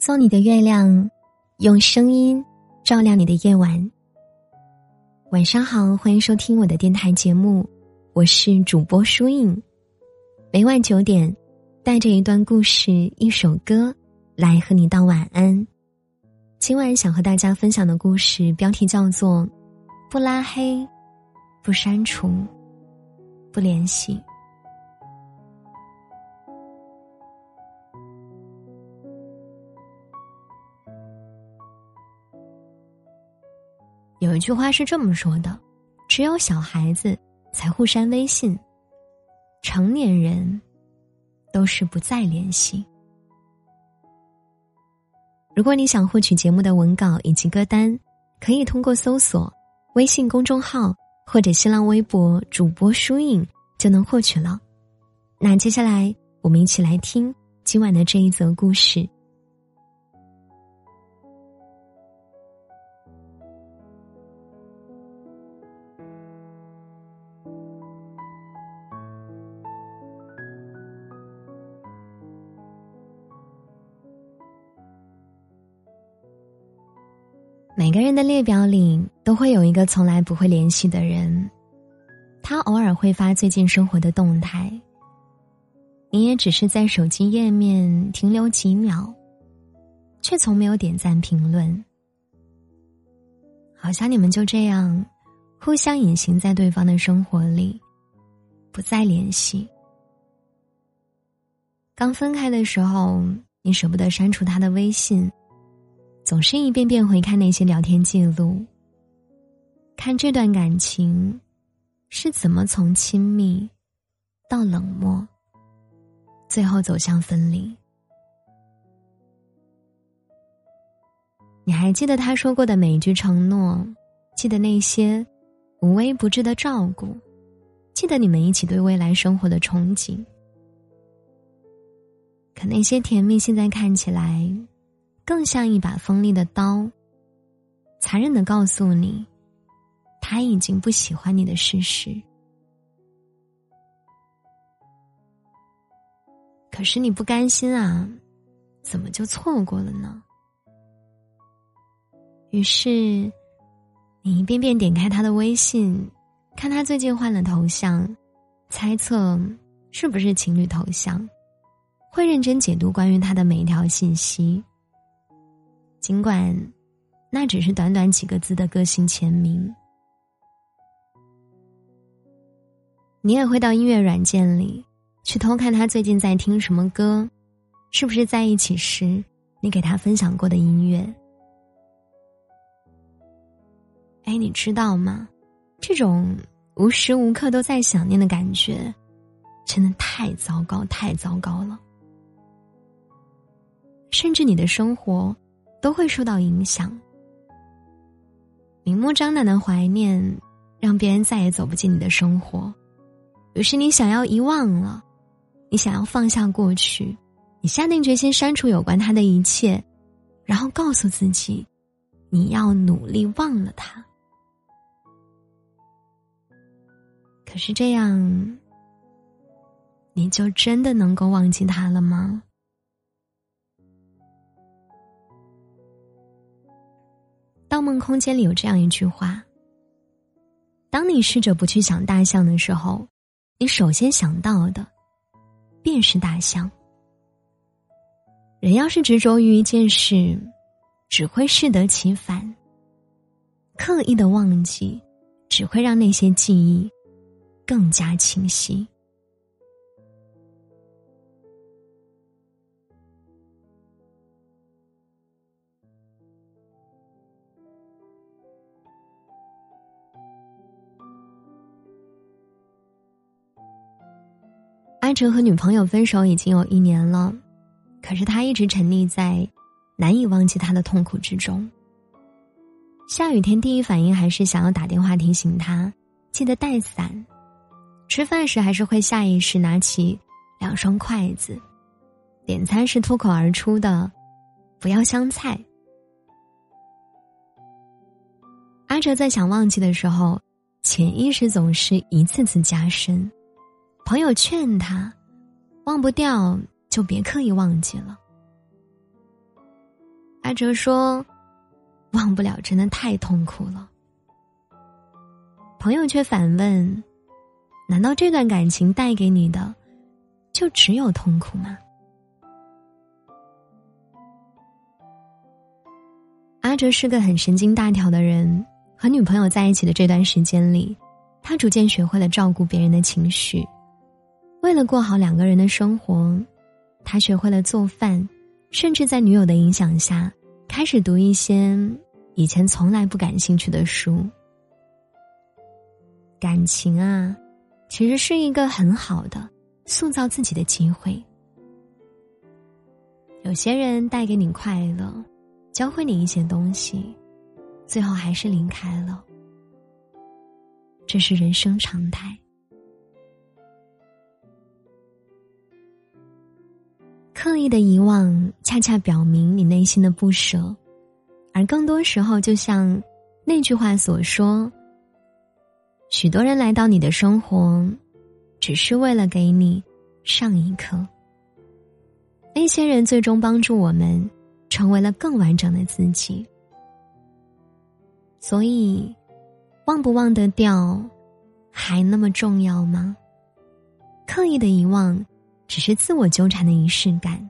做你的月亮，用声音照亮你的夜晚。晚上好，欢迎收听我的电台节目，我是主播舒影。每晚九点，带着一段故事、一首歌来和你道晚安。今晚想和大家分享的故事标题叫做《不拉黑，不删除，不联系》。有句话是这么说的：只有小孩子才互删微信，成年人都是不再联系。如果你想获取节目的文稿以及歌单，可以通过搜索微信公众号或者新浪微博主播书影就能获取了。那接下来我们一起来听今晚的这一则故事。每个人的列表里都会有一个从来不会联系的人，他偶尔会发最近生活的动态，你也只是在手机页面停留几秒，却从没有点赞评论，好像你们就这样互相隐形在对方的生活里，不再联系。刚分开的时候，你舍不得删除他的微信。总是一遍遍回看那些聊天记录，看这段感情是怎么从亲密到冷漠，最后走向分离。你还记得他说过的每一句承诺？记得那些无微不至的照顾？记得你们一起对未来生活的憧憬？可那些甜蜜，现在看起来……更像一把锋利的刀，残忍的告诉你，他已经不喜欢你的事实。可是你不甘心啊，怎么就错过了呢？于是，你一遍遍点开他的微信，看他最近换了头像，猜测是不是情侣头像，会认真解读关于他的每一条信息。尽管，那只是短短几个字的个性签名，你也会到音乐软件里去偷看他最近在听什么歌，是不是在一起时你给他分享过的音乐？哎，你知道吗？这种无时无刻都在想念的感觉，真的太糟糕，太糟糕了，甚至你的生活。都会受到影响。明目张胆的怀念，让别人再也走不进你的生活。于是你想要遗忘了，你想要放下过去，你下定决心删除有关他的一切，然后告诉自己，你要努力忘了他。可是这样，你就真的能够忘记他了吗？《盗梦空间》里有这样一句话：“当你试着不去想大象的时候，你首先想到的便是大象。人要是执着于一件事，只会适得其反；刻意的忘记，只会让那些记忆更加清晰。”阿哲和女朋友分手已经有一年了，可是他一直沉溺在难以忘记他的痛苦之中。下雨天第一反应还是想要打电话提醒他记得带伞，吃饭时还是会下意识拿起两双筷子，点餐时脱口而出的“不要香菜”。阿哲在想忘记的时候，潜意识总是一次次加深。朋友劝他，忘不掉就别刻意忘记了。阿哲说：“忘不了，真的太痛苦了。”朋友却反问：“难道这段感情带给你的，就只有痛苦吗？”阿哲是个很神经大条的人，和女朋友在一起的这段时间里，他逐渐学会了照顾别人的情绪。为了过好两个人的生活，他学会了做饭，甚至在女友的影响下，开始读一些以前从来不感兴趣的书。感情啊，其实是一个很好的塑造自己的机会。有些人带给你快乐，教会你一些东西，最后还是离开了，这是人生常态。刻意的遗忘，恰恰表明你内心的不舍，而更多时候，就像那句话所说：“许多人来到你的生活，只是为了给你上一课。那些人最终帮助我们成为了更完整的自己。所以，忘不忘得掉，还那么重要吗？刻意的遗忘。”只是自我纠缠的仪式感，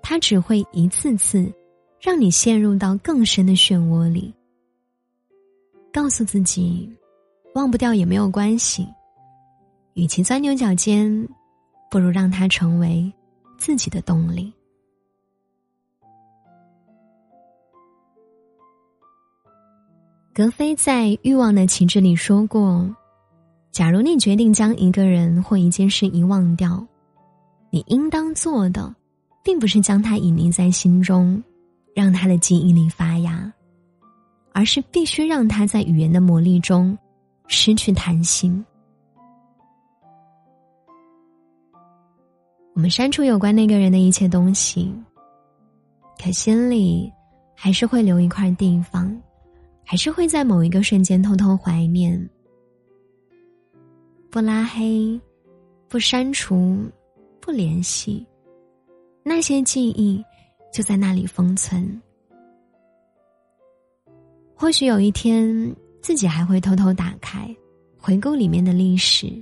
它只会一次次让你陷入到更深的漩涡里。告诉自己，忘不掉也没有关系，与其钻牛角尖，不如让它成为自己的动力。格非在《欲望的旗帜》里说过：“假如你决定将一个人或一件事遗忘掉。”你应当做的，并不是将它隐匿在心中，让他的记忆力发芽，而是必须让他在语言的磨砺中失去弹性。我们删除有关那个人的一切东西，可心里还是会留一块地方，还是会在某一个瞬间偷偷怀念。不拉黑，不删除。不联系，那些记忆就在那里封存。或许有一天，自己还会偷偷打开，回顾里面的历史。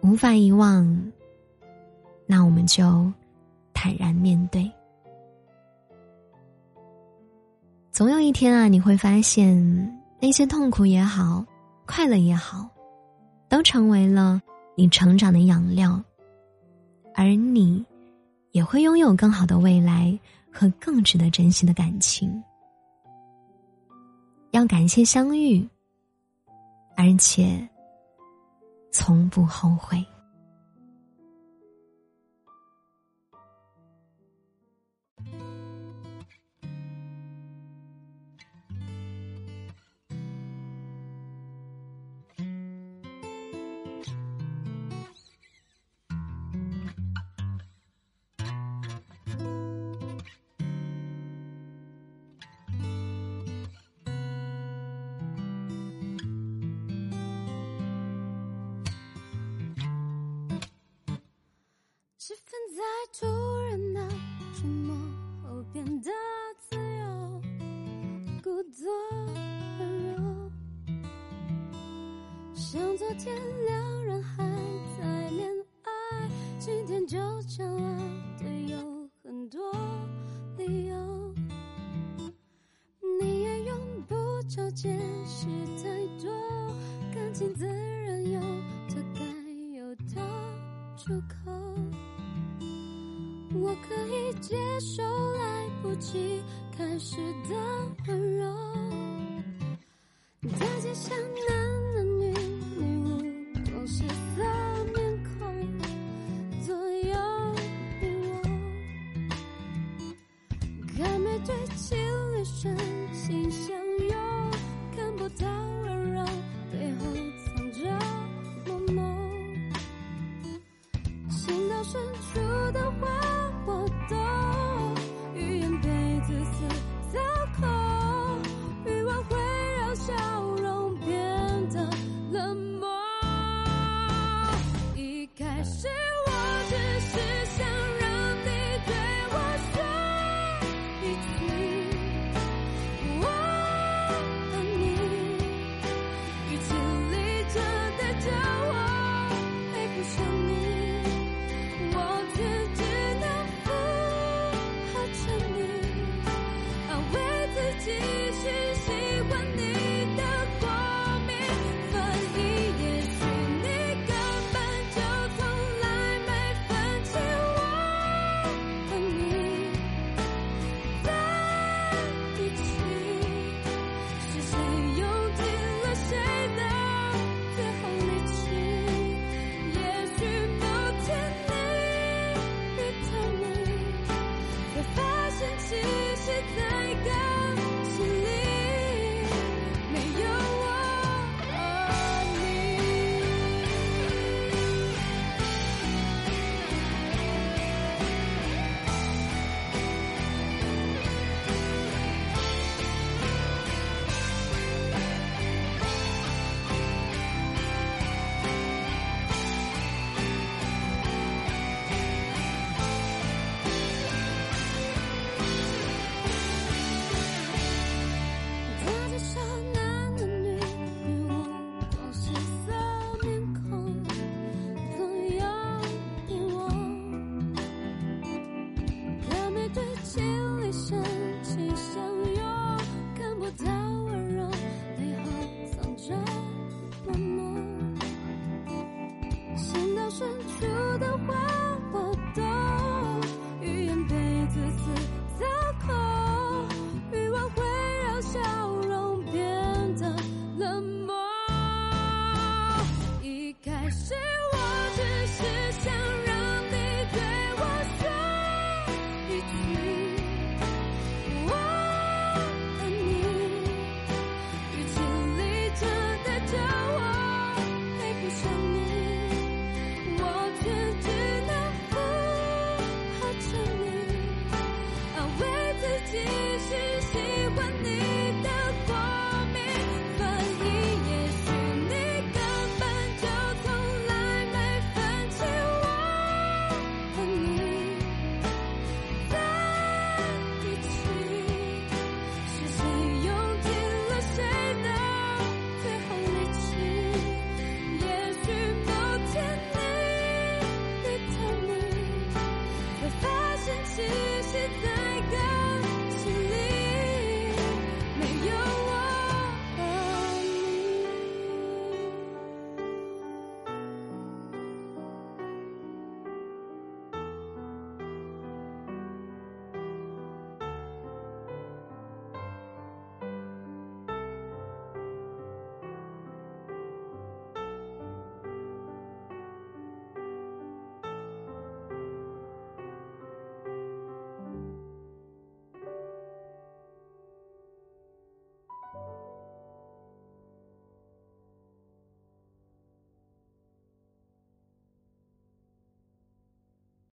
无法遗忘，那我们就坦然面对。总有一天啊，你会发现，那些痛苦也好，快乐也好，都成为了。你成长的养料，而你也会拥有更好的未来和更值得珍惜的感情。要感谢相遇，而且从不后悔。故作温柔，像昨天两人还在恋爱，今天就相爱的有很多理由，你也用不着解释太多，感情自然有它该有的出口。我可以接受了不及开始的温柔，大街上男男女女都是色面孔，左右你我，看没对情侣深情相拥，看不到温柔背后藏着某某，情到深处的话。